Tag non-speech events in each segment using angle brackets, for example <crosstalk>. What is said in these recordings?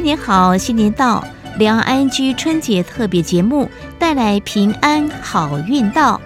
新年好，新年到，两安居春节特别节目带来平安好运到。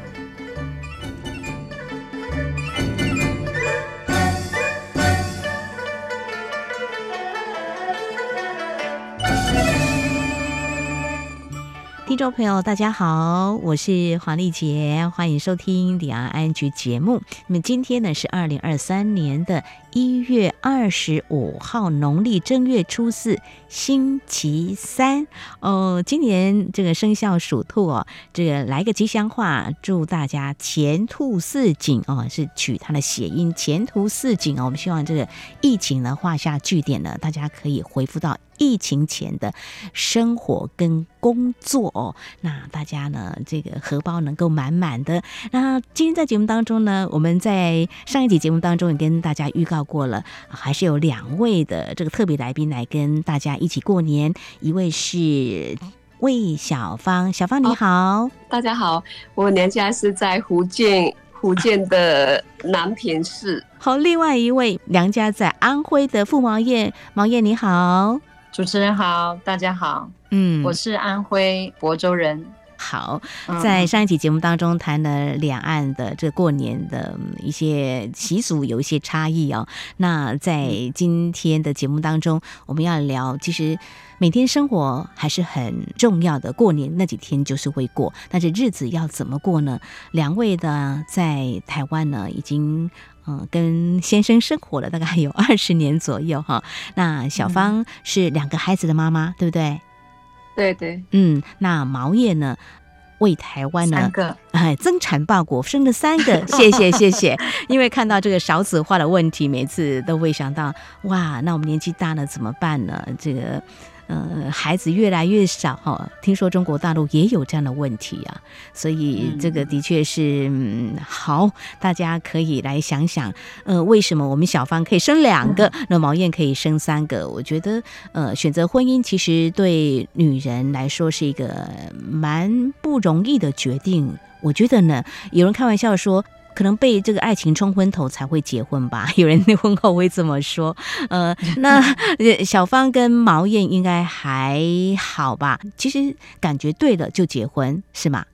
听众朋友，大家好，我是黄丽杰，欢迎收听两安居节目。那么今天呢是二零二三年的一月二十五号，农历正月初四，星期三。哦，今年这个生肖属兔哦，这个来个吉祥话，祝大家前兔似锦哦，是取它的谐音，前途似锦哦。我们希望这个疫情呢画下句点呢，大家可以恢复到。疫情前的生活跟工作哦，那大家呢，这个荷包能够满满的。那今天在节目当中呢，我们在上一集节目当中也跟大家预告过了，还是有两位的这个特别来宾来跟大家一起过年。一位是魏小芳，小芳你好。哦，大家好，我娘家是在福建，福建的南平市。<laughs> 好，另外一位娘家在安徽的傅毛燕，毛燕你好。主持人好，大家好，嗯，我是安徽亳州人。好，在上一期节目当中谈了两岸的这过年的一些习俗，有一些差异哦。那在今天的节目当中，我们要聊，其实每天生活还是很重要的，过年那几天就是会过，但是日子要怎么过呢？两位的在台湾呢，已经。嗯，跟先生生活了大概有二十年左右哈。那小芳是两个孩子的妈妈，对不对？对对。嗯，那毛业呢，为台湾呢，三个哎，增产报国，生了三个，<laughs> 谢谢谢谢。因为看到这个少子化的问题，每次都会想到，哇，那我们年纪大了怎么办呢？这个。呃，孩子越来越少哈，听说中国大陆也有这样的问题啊，所以这个的确是嗯，好，大家可以来想想，呃，为什么我们小芳可以生两个，那毛燕可以生三个？我觉得，呃，选择婚姻其实对女人来说是一个蛮不容易的决定。我觉得呢，有人开玩笑说。可能被这个爱情冲昏头才会结婚吧，<laughs> 有人婚后会这么说。呃，<laughs> 那小芳跟毛燕应该还好吧？其实感觉对了就结婚是吗？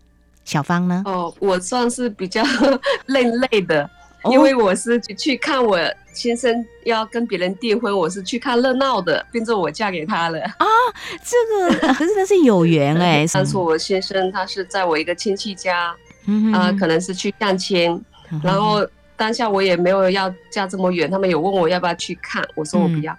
小芳呢？哦，我算是比较 <laughs> 另类的，因为我是去看我先生要跟别人订婚，我是去看热闹的，变成我嫁给他了啊。这个可是他是有缘哎，当初我先生他是在我一个亲戚家，嗯啊、呃，可能是去相亲。然后当下我也没有要嫁这么远，他们有问我要不要去看，我说我不要。嗯、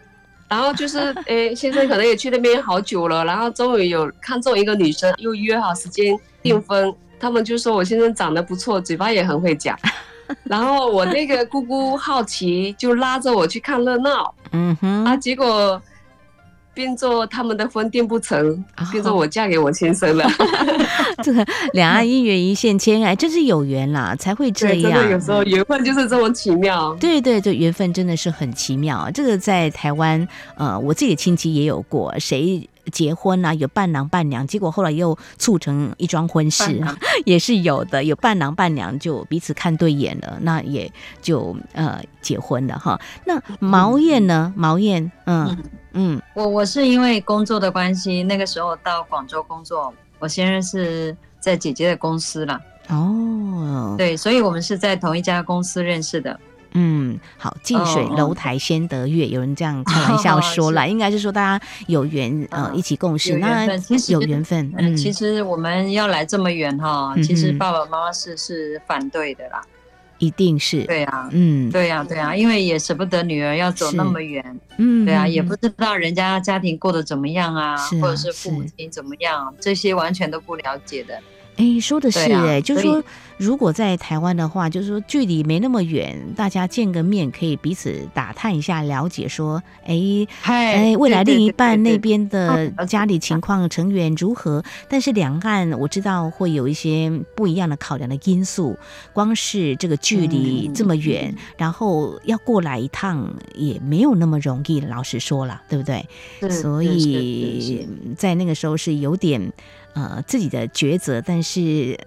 然后就是，<laughs> 诶，先生可能也去那边好久了，然后终于有看中一个女生，又约好时间订婚。嗯、他们就说我先生长得不错，嘴巴也很会讲。<laughs> 然后我那个姑姑好奇，就拉着我去看热闹。嗯哼，啊，结果。变做他们的婚订不成，变做我嫁给我先生了。<laughs> 这个两岸姻缘一线牵，哎，真是有缘啦，才会这样。真的有时候缘分就是这么奇妙。对对对，缘分真的是很奇妙。这个在台湾，呃，我自己的亲戚也有过，谁结婚啊，有伴郎伴娘，结果后来又促成一桩婚事，<laughs> 也是有的。有伴郎伴娘就彼此看对眼了，那也就呃结婚了哈。那毛燕呢？毛燕，嗯。嗯嗯，我我是因为工作的关系，那个时候到广州工作，我先生是在姐姐的公司了。哦，对，所以我们是在同一家公司认识的。嗯，好，近水楼台先得月，哦、有人这样开玩笑说了，哦、应该是说大家有缘呃一起共事，那有缘分。嗯，其实我们要来这么远哈，其实爸爸妈妈是是反对的啦。一定是。对啊，嗯，对呀，对呀，因为也舍不得女儿要走那么远，嗯，对啊，也不知道人家家庭过得怎么样啊，或者是父母亲怎么样，这些完全都不了解的。哎，说的是哎，就是说，如果在台湾的话，就是说距离没那么远，大家见个面可以彼此打探一下，了解说，哎，哎，未来另一半那边的家里情况成员如何？但是两岸我知道会有一些不一样的考量的因素，光是这个距离这么远，然后要过来一趟也没有那么容易，老实说了，对不对？所以在那个时候是有点。呃，自己的抉择，但是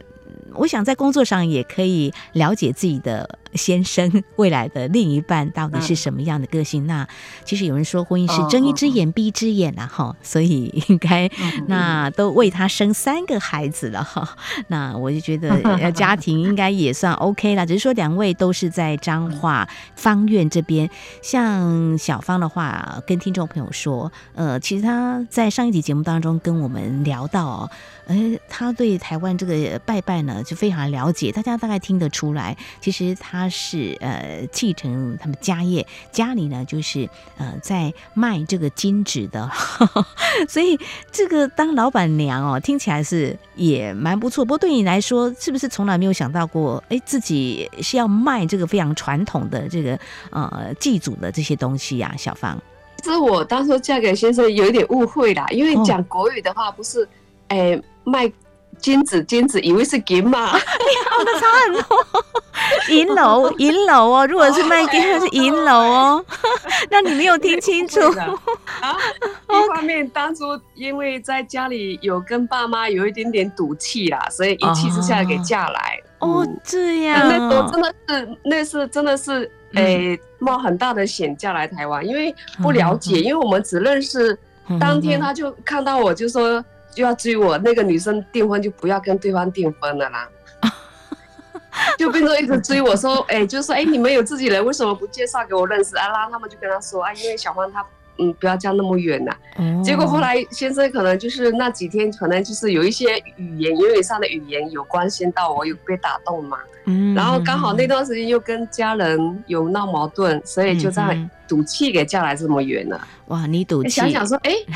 我想在工作上也可以了解自己的先生未来的另一半到底是什么样的个性。嗯、那其实有人说婚姻是睁一只眼闭一只眼啊，哈、哦，所以应该那都为他生三个孩子了哈。那我就觉得家庭应该也算 OK 了，只是说两位都是在彰化方院这边。像小芳的话，跟听众朋友说，呃，其实他在上一集节目当中跟我们聊到哦。呃，他对台湾这个拜拜呢，就非常了解。大家大概听得出来，其实他是呃继承他们家业，家里呢就是呃在卖这个金纸的，<laughs> 所以这个当老板娘哦，听起来是也蛮不错。不过对你来说，是不是从来没有想到过，哎，自己是要卖这个非常传统的这个呃祭祖的这些东西呀？小芳，是我当初嫁给先生有一点误会啦，因为讲国语的话不是，哎。卖金子，金子以为是金嘛？哎呀，那差很多。<laughs> 银楼，银楼哦，如果是卖金，它是银楼哦。那你没有听清楚。啊，<laughs> 一方面当初因为在家里有跟爸妈有一点点赌气啦，所以一气之下给嫁来。哦，这样。那时候真的是，那是真的是，诶，冒很大的险嫁来台湾，因为不了解，因为我们只认识。当天他就看到我就说。就要追我，那个女生订婚就不要跟对方订婚了啦，<laughs> 就变成一直追我说，哎、欸，就说哎、欸，你们有自己人，为什么不介绍给我认识啊？然后他们就跟他说啊，因为小芳她嗯不要嫁那么远呐、啊。结果后来先生可能就是那几天可能就是有一些语言言语上的语言有关心到我，有被打动嘛。然后刚好那段时间又跟家人有闹矛盾，所以就这样赌气给嫁来这么远了。哇，你赌气？想想说，哎、欸。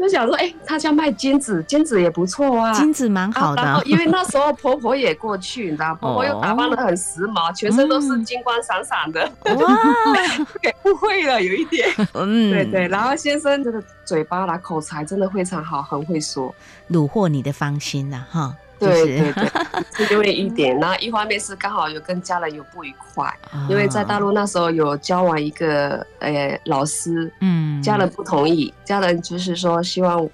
就想说，哎、欸，他家卖金子，金子也不错啊，金子蛮好的。然后因为那时候婆婆也过去，你知道，婆婆又打扮得很时髦，全身都是金光闪闪的，哇，<laughs> 给误会了有一点。嗯，对对。然后先生真的嘴巴啦，口才真的非常好，很会说，虏获你的芳心了哈。对对对，是因为一点，然后一方面是刚好有跟家人有不愉快，哦、因为在大陆那时候有交往一个呃老师，嗯，家人不同意，家人就是说希望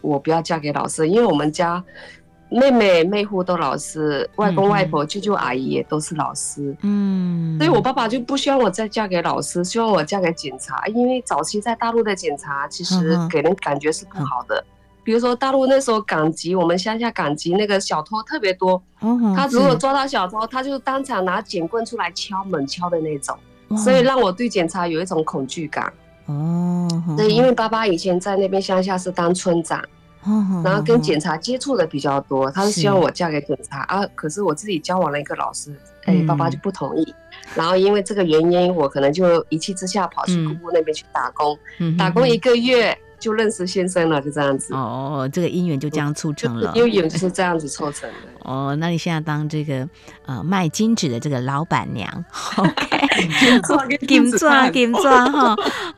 我不要嫁给老师，因为我们家妹妹妹夫都老师，外公外婆舅舅阿姨也都是老师，嗯，所以我爸爸就不希望我再嫁给老师，希望我嫁给警察，因为早期在大陆的警察其实给人感觉是不好的。比如说大陆那时候赶集，我们乡下赶集那个小偷特别多。他如果抓到小偷，他就当场拿警棍出来敲门敲的那种，所以让我对警察有一种恐惧感。哦，对因为爸爸以前在那边乡下是当村长，然后跟警察接触的比较多，他是希望我嫁给警察啊。可是我自己交往了一个老师，哎，爸爸就不同意。然后因为这个原因，我可能就一气之下跑去姑姑那边去打工，打工一个月。就认识先生了，就这样子哦，这个姻缘就这样促成了，姻缘就是这样子促成的。<laughs> 哦，那你现在当这个呃卖金纸的这个老板娘，<laughs> OK，<laughs> 金钻金钻金钻哈，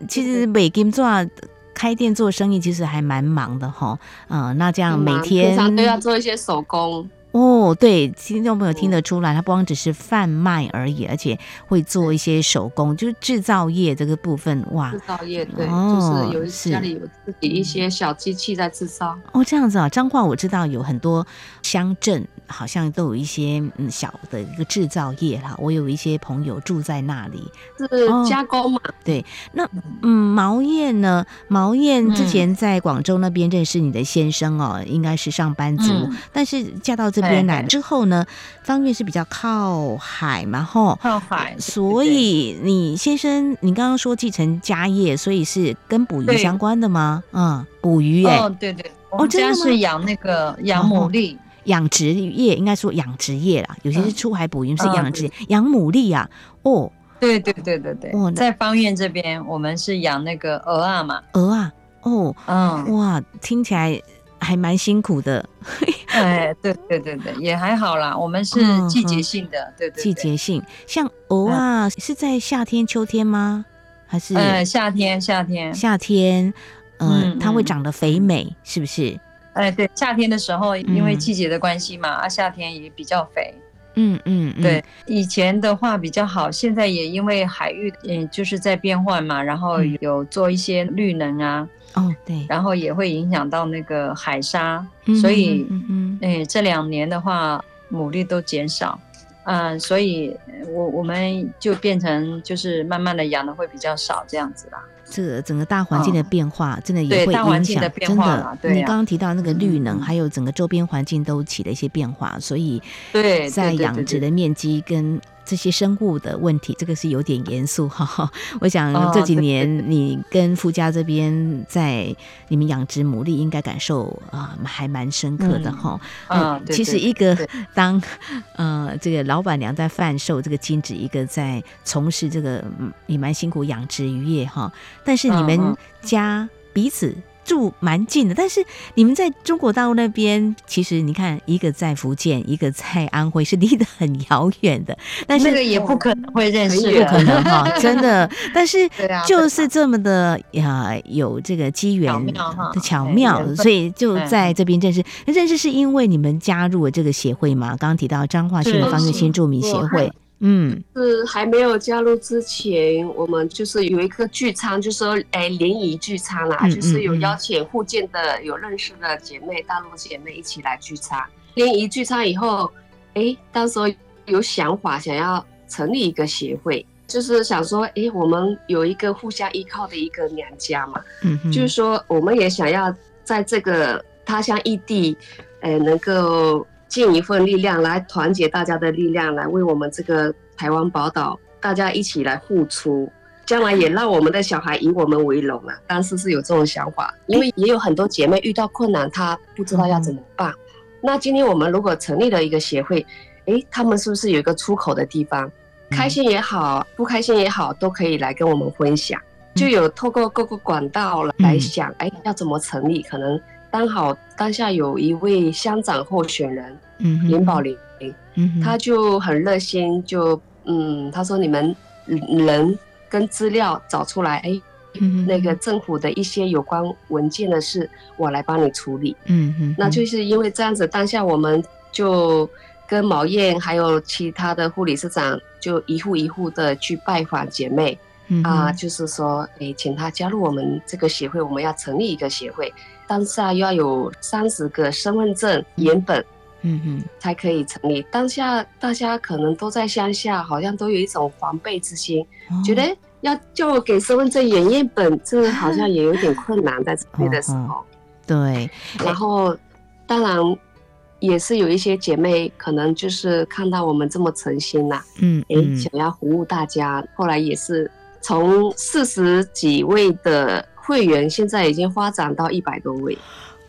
其实卖金钻开店做生意其实还蛮忙的哈，嗯、呃，那这样每天都要做一些手工。哦，对，听众朋友听得出来，他不光只是贩卖而已，而且会做一些手工，就是制造业这个部分，哇，制造业对，哦、就是有家里有自己一些小机器在制造。哦，这样子啊，彰化我知道有很多乡镇。好像都有一些嗯小的一个制造业哈，我有一些朋友住在那里，是加工嘛？哦、对，那嗯毛燕呢？毛燕之前在广州那边认识你的先生哦，嗯、应该是上班族，嗯、但是嫁到这边来。之后呢，方院是比较靠海嘛，吼，靠海，所以你先生你刚刚说继承家业，所以是跟捕鱼相关的吗？嗯，捕鱼哎、对对，我们家是养那个养牡蛎。哦养殖业应该说养殖业啦，有些是出海捕鱼，是养殖养牡蛎啊。哦，对对对对对，哦在方院这边，我们是养那个鹅啊嘛，鹅啊，哦，嗯，哇，听起来还蛮辛苦的。哎，对对对对，也还好啦。我们是季节性的，对对，季节性。像鹅啊，是在夏天、秋天吗？还是？呃，夏天，夏天，夏天，嗯，它会长得肥美，是不是？哎，对，夏天的时候，因为季节的关系嘛，啊，夏天也比较肥。嗯嗯，对，以前的话比较好，现在也因为海域，嗯，就是在变换嘛，然后有做一些绿能啊。哦，对，然后也会影响到那个海沙，所以，嗯，哎，这两年的话，牡蛎都减少。嗯，所以我我们就变成就是慢慢的养的会比较少这样子啦。这个整个大环境的变化，哦、真的也会影响。真的，你刚刚提到那个绿能，嗯、还有整个周边环境都起了一些变化，所以对在养殖的面积跟。这些生物的问题，这个是有点严肃哈。<laughs> 我想这几年你跟夫家这边在你们养殖牡蛎，应该感受啊还蛮深刻的哈。嗯，其实一个当呃这个老板娘在贩售这个金子，一个在从事这个也蛮辛苦养殖渔业哈。但是你们家彼此。住蛮近的，但是你们在中国大陆那边，其实你看，一个在福建，一个在安徽，是离得很遥远的。<laughs> 但是这个也不可能会认识，不可能哈，真的。但是 <laughs> 就是这么的呀，有这个机缘的巧妙，所以就在这边认识。认识是因为你们加入了这个协会嘛？刚刚提到彰化县的方月新住民协会。嗯，是还没有加入之前，我们就是有一个聚餐，就是说，哎，联谊聚餐啦，嗯嗯嗯，就是有邀请福建的有认识的姐妹、大陆姐妹一起来聚餐。联谊聚餐以后，哎，当时有想法想要成立一个协会，就是想说，哎，我们有一个互相依靠的一个娘家嘛，就是说，我们也想要在这个他乡异地，哎，能够。尽一份力量来团结大家的力量，来为我们这个台湾宝岛大家一起来付出，将来也让我们的小孩以我们为荣啊！当时是有这种想法，因为也有很多姐妹遇到困难，她不知道要怎么办。那今天我们如果成立了一个协会，诶，他们是不是有一个出口的地方？开心也好，不开心也好，都可以来跟我们分享。就有透过各个管道来想，诶，要怎么成立？可能。刚好当下有一位乡长候选人，嗯，林宝玲，嗯，他就很热心，就嗯，他说你们人跟资料找出来，哎，嗯，那个政府的一些有关文件的事，我来帮你处理，嗯嗯，那就是因为这样子，当下我们就跟毛燕还有其他的护理师长，就一户一户的去拜访姐妹，嗯，啊，就是说，哎，请他加入我们这个协会，我们要成立一个协会。当下要有三十个身份证原本，嗯嗯，才可以成立。当下大家可能都在乡下，好像都有一种防备之心，哦、觉得要叫我给身份证原原本，这好像也有点困难在这里的时候。哦、对，然后当然也是有一些姐妹，可能就是看到我们这么诚心呐、啊，嗯，想要服务大家，后来也是从四十几位的。会员现在已经发展到一百多位。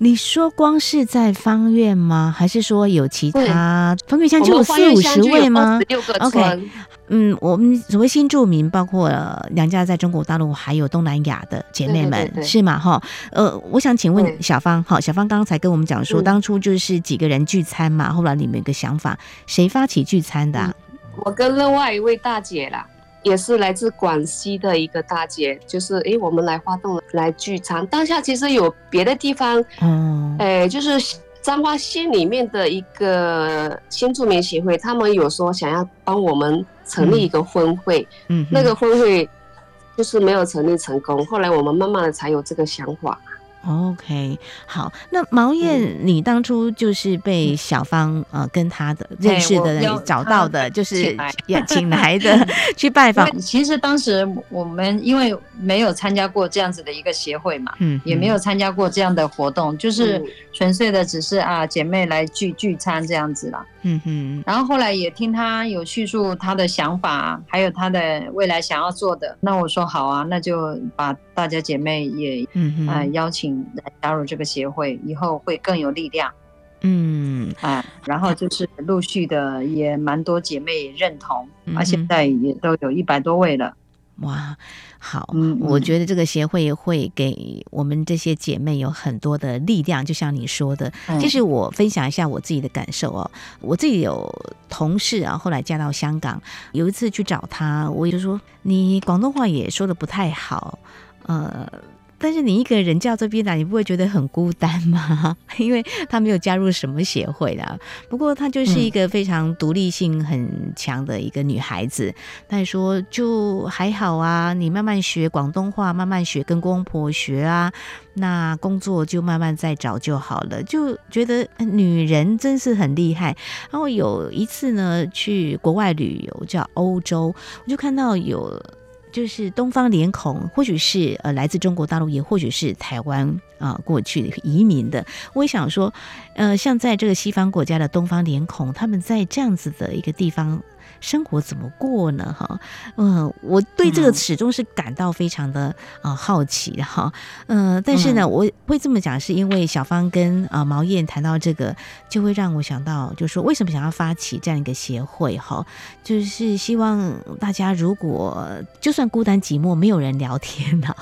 你说光是在方院吗？还是说有其他？方院乡就有四五十位吗？OK，嗯，我们所谓新住民，包括娘家在中国大陆，还有东南亚的姐妹们，对对对对是吗？哈，呃，我想请问小芳，好，小芳刚才跟我们讲说，当初就是几个人聚餐嘛，后来你们有个想法，谁发起聚餐的、啊嗯？我跟另外一位大姐啦。也是来自广西的一个大姐，就是诶，我们来发动来聚餐。当下其实有别的地方，嗯，诶，就是彰化县里面的一个新住民协会，他们有说想要帮我们成立一个分会，嗯，那个分会就是没有成立成功。后来我们慢慢的才有这个想法。OK，好，那毛燕，嗯、你当初就是被小芳呃跟他的认识的人找到的，就是也 <laughs> 请来的去拜访。其实当时我们因为没有参加过这样子的一个协会嘛，嗯，也没有参加过这样的活动，就是纯粹的只是啊姐妹来聚聚餐这样子啦。嗯哼，然后后来也听他有叙述他的想法，还有他的未来想要做的。那我说好啊，那就把大家姐妹也啊邀请来加入这个协会，以后会更有力量。嗯啊，然后就是陆续的也蛮多姐妹认同，啊，现在也都有一百多位了。哇，好，嗯，我觉得这个协会会给我们这些姐妹有很多的力量，就像你说的。其实我分享一下我自己的感受哦，我自己有同事啊，后来嫁到香港，有一次去找他，我就说你广东话也说的不太好，呃。但是你一个人叫这边来，你不会觉得很孤单吗？<laughs> 因为他没有加入什么协会的。不过她就是一个非常独立性很强的一个女孩子。她说就还好啊，你慢慢学广东话，慢慢学跟公婆学啊，那工作就慢慢再找就好了。就觉得女人真是很厉害。然后有一次呢，去国外旅游，叫欧洲，我就看到有。就是东方脸孔，或许是呃来自中国大陆，也或许是台湾啊、过去移民的。我也想说，呃，像在这个西方国家的东方脸孔，他们在这样子的一个地方。生活怎么过呢？哈，嗯，我对这个始终是感到非常的啊好奇的哈，嗯，但是呢，我会这么讲，是因为小芳跟啊毛燕谈到这个，就会让我想到，就是说为什么想要发起这样一个协会哈，就是希望大家如果就算孤单寂寞，没有人聊天呐，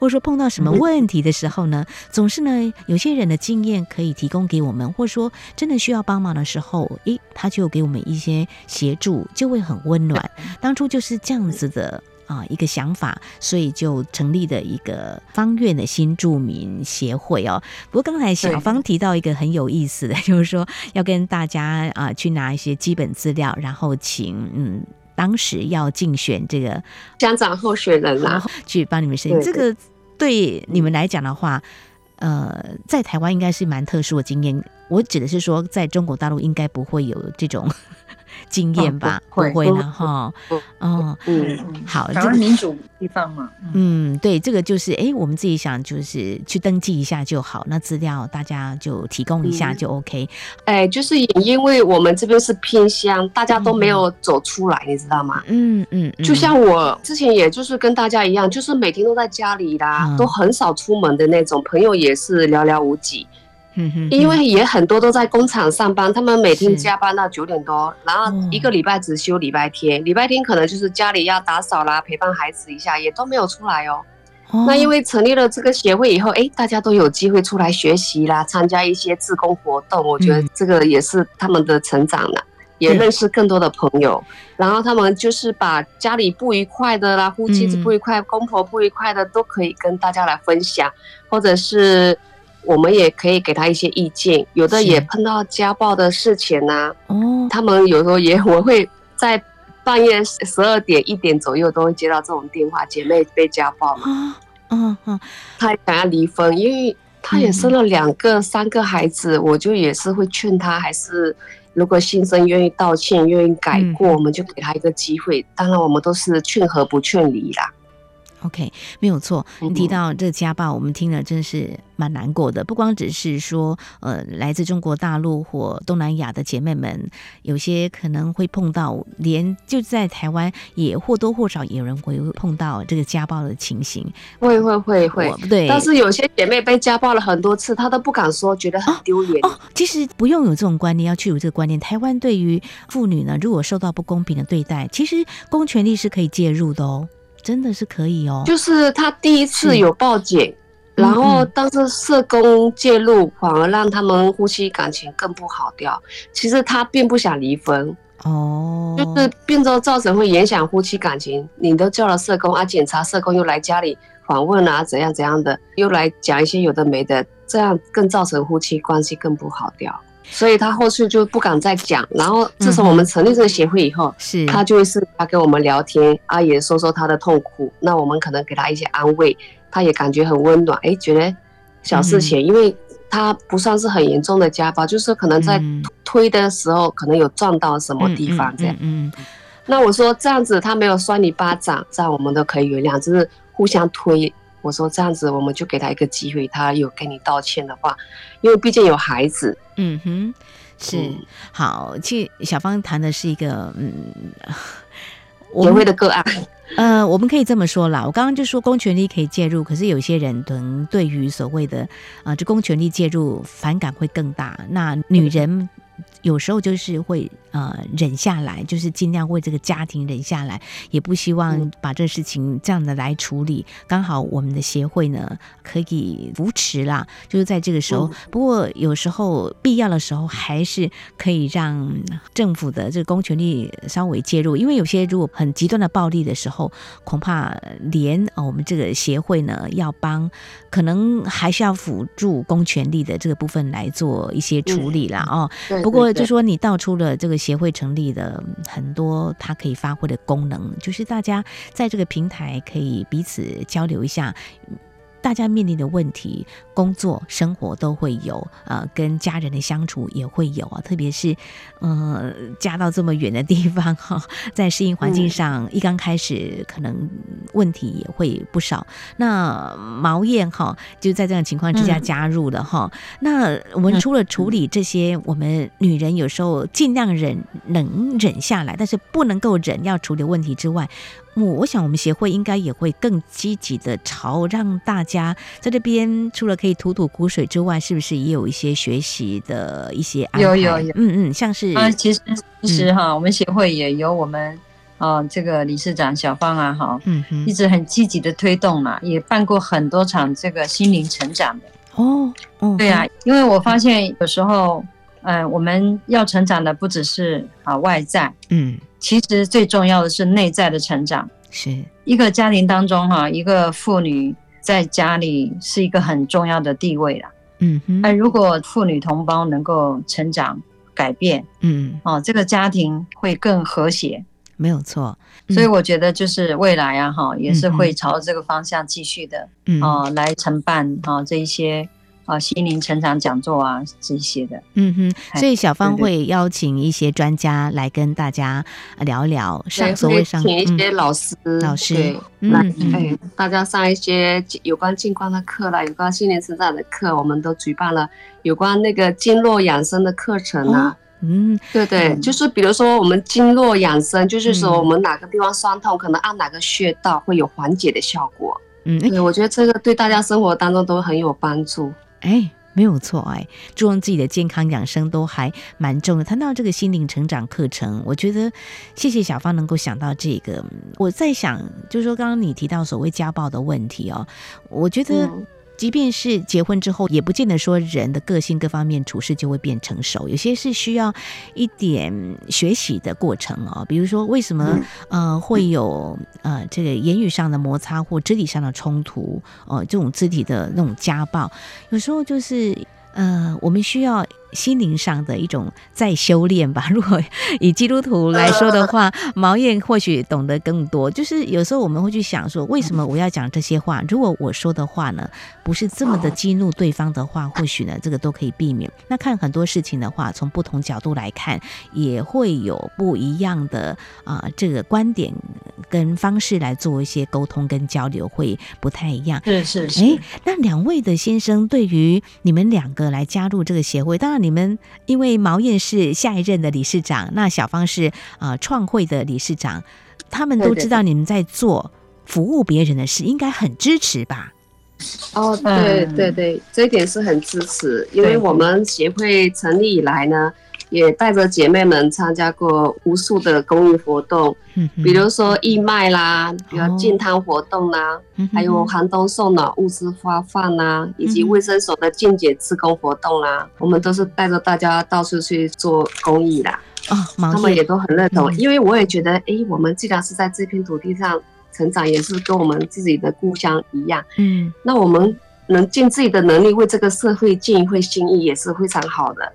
或者说碰到什么问题的时候呢，总是呢有些人的经验可以提供给我们，或者说真的需要帮忙的时候，诶，他就给我们一些协助。就会很温暖。<laughs> 当初就是这样子的啊，一个想法，所以就成立了一个方院的新住民协会哦。不过刚才小芳提到一个很有意思的，就是说要跟大家啊去拿一些基本资料，然后请嗯当时要竞选这个乡长候选人，然后去帮你们申请。这个对你们来讲的话，呃，在台湾应该是蛮特殊的经验。我指的是说，在中国大陆应该不会有这种。经验吧，不会了哈。哦，嗯，好，这个民主地方嘛，嗯，对，这个就是，哎，我们自己想就是去登记一下就好，那资料大家就提供一下就 OK。哎，就是也因为我们这边是偏乡，大家都没有走出来，你知道吗？嗯嗯，就像我之前也就是跟大家一样，就是每天都在家里啦，都很少出门的那种，朋友也是寥寥无几。因为也很多都在工厂上班，他们每天加班到九点多，然后一个礼拜只休礼拜天，礼拜天可能就是家里要打扫啦，陪伴孩子一下，也都没有出来哦。那因为成立了这个协会以后，哎，大家都有机会出来学习啦，参加一些自工活动，我觉得这个也是他们的成长了，也认识更多的朋友。然后他们就是把家里不愉快的啦，夫妻子不愉快，公婆不愉快的，都可以跟大家来分享，或者是。我们也可以给他一些意见，有的也碰到家暴的事情呐、啊。哦，他们有时候也我会在半夜十二点一点左右都会接到这种电话，姐妹被家暴嘛。嗯嗯，他想要离婚，因为她也生了两个、三个孩子，我就也是会劝她，还是如果先生愿意道歉、愿意改过，我们就给他一个机会。当然，我们都是劝和不劝离啦。OK，没有错。你提到这个家暴，我们听了真是蛮难过的。不光只是说，呃，来自中国大陆或东南亚的姐妹们，有些可能会碰到，连就在台湾也或多或少有人会碰到这个家暴的情形。会会会会，对。但是有些姐妹被家暴了很多次，她都不敢说，觉得很丢脸。哦，其实不用有这种观念，要去有这个观念。台湾对于妇女呢，如果受到不公平的对待，其实公权力是可以介入的哦。真的是可以哦，就是他第一次有报警，然后当时社工介入，反而让他们夫妻感情更不好掉。其实他并不想离婚哦，就是变成造成会影响夫妻感情。你都叫了社工啊，检查社工又来家里访问啊，怎样怎样的，又来讲一些有的没的，这样更造成夫妻关系更不好掉。所以他后续就不敢再讲，然后自从我们成立这个协会以后，是、嗯、他就会是他跟我们聊天，啊也说说他的痛苦，那我们可能给他一些安慰，他也感觉很温暖，哎，觉得小事情，嗯、因为他不算是很严重的家暴，就是可能在推的时候可能有撞到什么地方这样，嗯，嗯，那我说这样子他没有摔你巴掌，这样我们都可以原谅，就是互相推。我说这样子，我们就给他一个机会，他有跟你道歉的话，因为毕竟有孩子。嗯哼，是、嗯、好。其实小芳谈的是一个嗯，我会的个案。呃，我们可以这么说啦。我刚刚就说公权力可以介入，可是有些人可能对于所谓的啊，这、呃、公权力介入反感会更大。那女人有时候就是会呃忍下来，就是尽量为这个家庭忍下来，也不希望把这个事情这样的来处理。刚好我们的协会呢可以扶持啦，就是在这个时候。不过有时候必要的时候，还是可以让政府的这个公权力稍微介入，因为有些如果很极端的暴力的时候，恐怕连哦我们这个协会呢要帮，可能还是要辅助公权力的这个部分来做一些处理啦。哦。不过就说你道出了这个协会成立的很多它可以发挥的功能，就是大家在这个平台可以彼此交流一下。大家面临的问题，工作、生活都会有，呃，跟家人的相处也会有啊。特别是，呃，嫁到这么远的地方哈，<laughs> 在适应环境上，嗯、一刚开始可能问题也会不少。那毛燕哈，就在这样情况之下加入了哈。嗯、那我们除了处理这些，我们女人有时候尽量忍，能忍下来，但是不能够忍要处理问题之外。我想，我们协会应该也会更积极的朝让大家在这边，除了可以吐吐苦水之外，是不是也有一些学习的一些安排？有有有，嗯嗯，像是啊，其实其实哈，嗯、我们协会也有我们啊，这个理事长小芳啊，哈，嗯哼，一直很积极的推动嘛，也办过很多场这个心灵成长的。哦，哦，对啊，因为我发现有时候，嗯、呃，我们要成长的不只是啊外在，嗯。其实最重要的是内在的成长，是。一个家庭当中哈，一个妇女在家里是一个很重要的地位啦。嗯哼，那如果妇女同胞能够成长改变，嗯，哦，这个家庭会更和谐，没有错。所以我觉得就是未来啊，哈，也是会朝这个方向继续的，嗯，哦，来承办啊这一些。啊，心灵成长讲座啊，这些的，嗯哼，所以小芳会邀请一些专家来跟大家聊一聊，上所谓上请一些老师，老师对，来哎，大家上一些有关静观的课啦，有关心灵成长的课，我们都举办了有关那个经络养生的课程啊，嗯，对对，就是比如说我们经络养生，就是说我们哪个地方酸痛，可能按哪个穴道会有缓解的效果，嗯，对，我觉得这个对大家生活当中都很有帮助。哎，没有错哎，注重自己的健康养生都还蛮重要的。谈到这个心灵成长课程，我觉得谢谢小芳能够想到这个。我在想，就是说刚刚你提到所谓家暴的问题哦，我觉得。嗯即便是结婚之后，也不见得说人的个性各方面处事就会变成熟，有些是需要一点学习的过程哦。比如说，为什么呃会有呃这个言语上的摩擦或肢体上的冲突哦、呃？这种肢体的那种家暴，有时候就是呃我们需要。心灵上的一种再修炼吧。<laughs> 如果以基督徒来说的话，毛燕或许懂得更多。就是有时候我们会去想说，为什么我要讲这些话？如果我说的话呢，不是这么的激怒对方的话，或许呢，这个都可以避免。那看很多事情的话，从不同角度来看，也会有不一样的啊、呃，这个观点跟方式来做一些沟通跟交流，会不太一样。是是是。哎，那两位的先生对于你们两个来加入这个协会，当然。你们因为毛燕是下一任的理事长，那小芳是啊创会的理事长，他们都知道你们在做服务别人的事，应该很支持吧？哦，对对对，这一点是很支持，因为我们协会成立以来呢。也带着姐妹们参加过无数的公益活动，嗯、比如说义卖啦，比如进摊活动啦，哦、还有寒冬送暖物资发放啦，嗯、以及卫生所的净洁志工活动啦，嗯、我们都是带着大家到处去做公益啦。哦，他们也都很认同，嗯、因为我也觉得，哎，我们既然是在这片土地上成长，也是跟我们自己的故乡一样，嗯，那我们能尽自己的能力为这个社会尽一份心意，也是非常好的。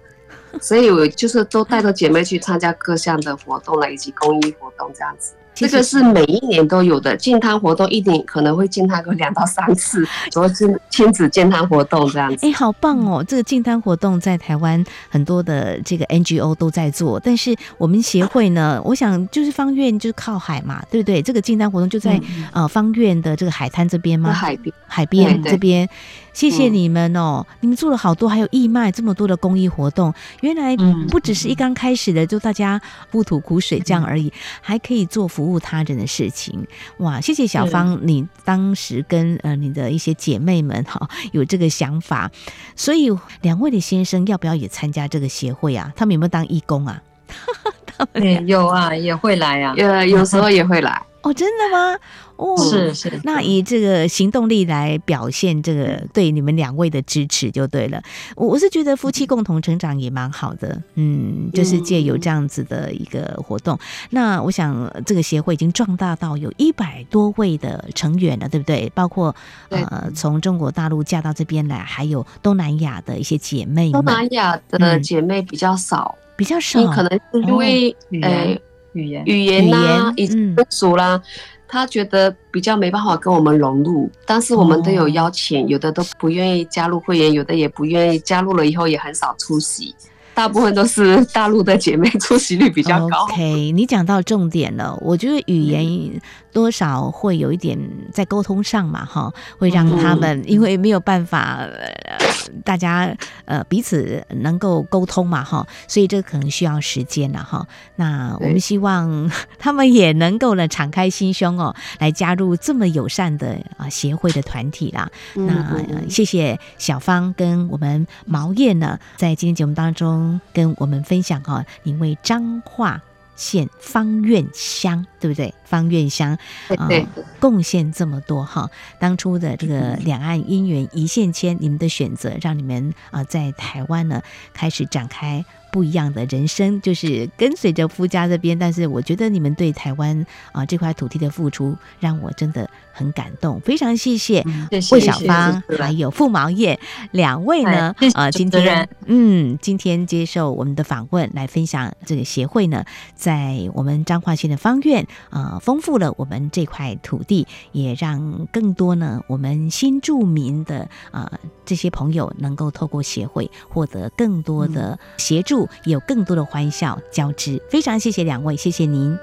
所以，我就是都带着姐妹去参加各项的活动了，以及公益活动这样子。这个是每一年都有的净滩活动，一年可能会净滩个两到三次，主要是亲子净滩活动这样子。哎，好棒哦！这个净滩活动在台湾很多的这个 NGO 都在做，但是我们协会呢，我想就是方院就是靠海嘛，对不对？这个净滩活动就在呃方院的这个海滩这边吗？海边，海边这边。谢谢你们哦，嗯、你们做了好多，还有义卖这么多的公益活动。原来不只是一刚开始的，就大家不吐苦水这样而已，嗯、还可以做服务他人的事情。哇，谢谢小芳，你当时跟呃你的一些姐妹们哈、哦、有这个想法，所以两位的先生要不要也参加这个协会啊？他们有没有当义工啊？<laughs> 他们有啊，也会来啊，呃，有时候也会来。哦，真的吗？哦，是是，那以这个行动力来表现这个对你们两位的支持就对了。我我是觉得夫妻共同成长也蛮好的，嗯，就是借由这样子的一个活动。那我想这个协会已经壮大到有一百多位的成员了，对不对？包括呃从中国大陆嫁到这边来，还有东南亚的一些姐妹。东南亚的姐妹比较少，比较少，可能是因为呃。语言语言呐，已经不熟啦，他觉得比较没办法跟我们融入。但是我们都有邀请，有的都不愿意加入会员，有的也不愿意加入了以后也很少出席。大部分都是大陆的姐妹，出席率比较高。OK，你讲到重点了，我觉得语言多少会有一点在沟通上嘛，哈，会让他们因为没有办法，呃，大家呃彼此能够沟通嘛，哈，所以这可能需要时间了，哈。那我们希望他们也能够呢敞开心胸哦，来加入这么友善的啊协会的团体啦。那谢谢小芳跟我们毛燕呢，在今天节目当中。跟我们分享哈，您为彰化县方院乡，对不对？方院乡啊，贡献这么多哈。当初的这个两岸姻缘一线牵，你们的选择让你们啊在台湾呢开始展开。不一样的人生，就是跟随着夫家这边，但是我觉得你们对台湾啊这块土地的付出，让我真的很感动。非常谢谢魏小芳还有傅毛燕两位呢，啊，今天嗯，今天接受我们的访问，来分享这个协会呢，在我们彰化县的方院啊，丰富了我们这块土地，也让更多呢我们新住民的啊这些朋友能够透过协会获得更多的协助。也有更多的欢笑交织，非常谢谢两位，谢谢您。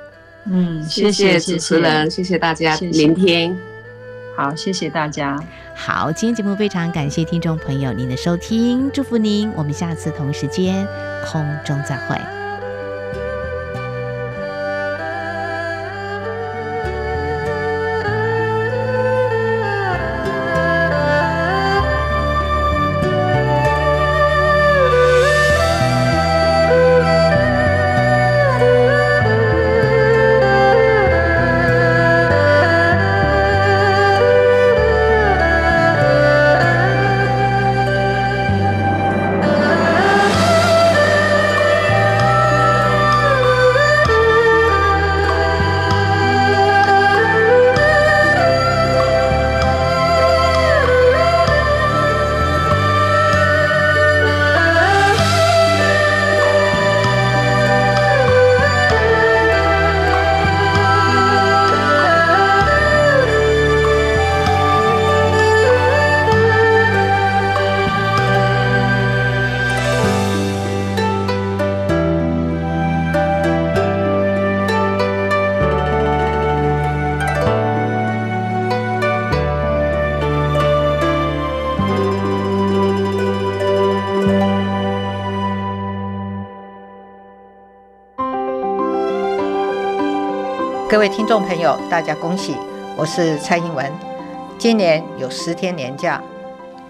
嗯，谢谢主持人，谢谢大家聆听。好，谢谢大家。好，今天节目非常感谢听众朋友您的收听，祝福您，我们下次同时间空中再会。各位听众朋友，大家恭喜！我是蔡英文。今年有十天年假，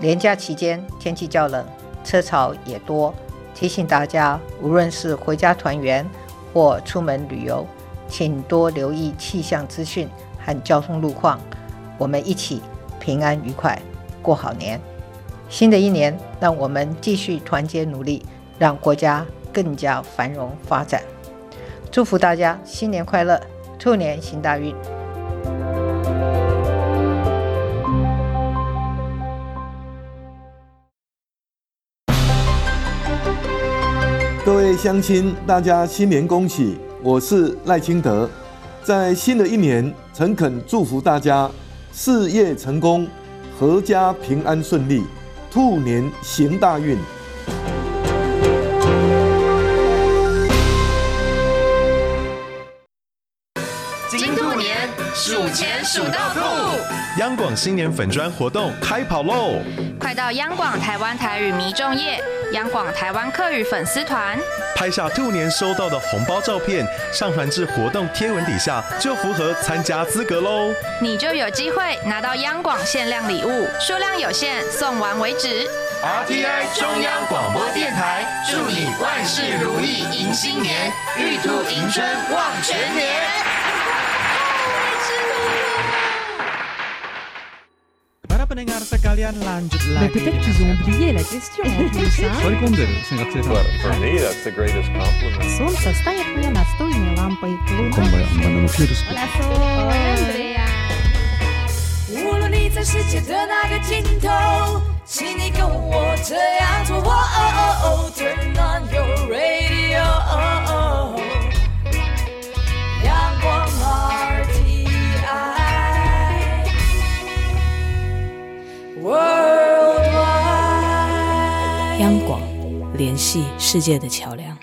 年假期间天气较冷，车潮也多，提醒大家，无论是回家团圆或出门旅游，请多留意气象资讯和交通路况。我们一起平安愉快过好年。新的一年，让我们继续团结努力，让国家更加繁荣发展。祝福大家新年快乐！兔年行大运！各位乡亲，大家新年恭喜！我是赖清德，在新的一年，诚恳祝福大家事业成功，阖家平安顺利，兔年行大运。数到吐。央广新年粉砖活动开跑喽！快到央广台湾台语迷众页、央广台湾客语粉丝团，拍下兔年收到的红包照片，上传至活动贴文底下，就符合参加资格喽！你就有机会拿到央广限量礼物，数量有限，送完为止。RTI 中央广播电台，祝你万事如意，迎新年，玉兔迎春望全年。Pendengar sekalian lanjut lagi. Peut-être qu'ils ont oublié la question <laughs> en plus. Well, for me, that's the greatest compliment. Солнце станет мне настольной лампой. Hola, Sol. Andrea. 无论你在世界的哪个尽头，请你跟我这样做。Turn on your radio. 央广，联系世界的桥梁。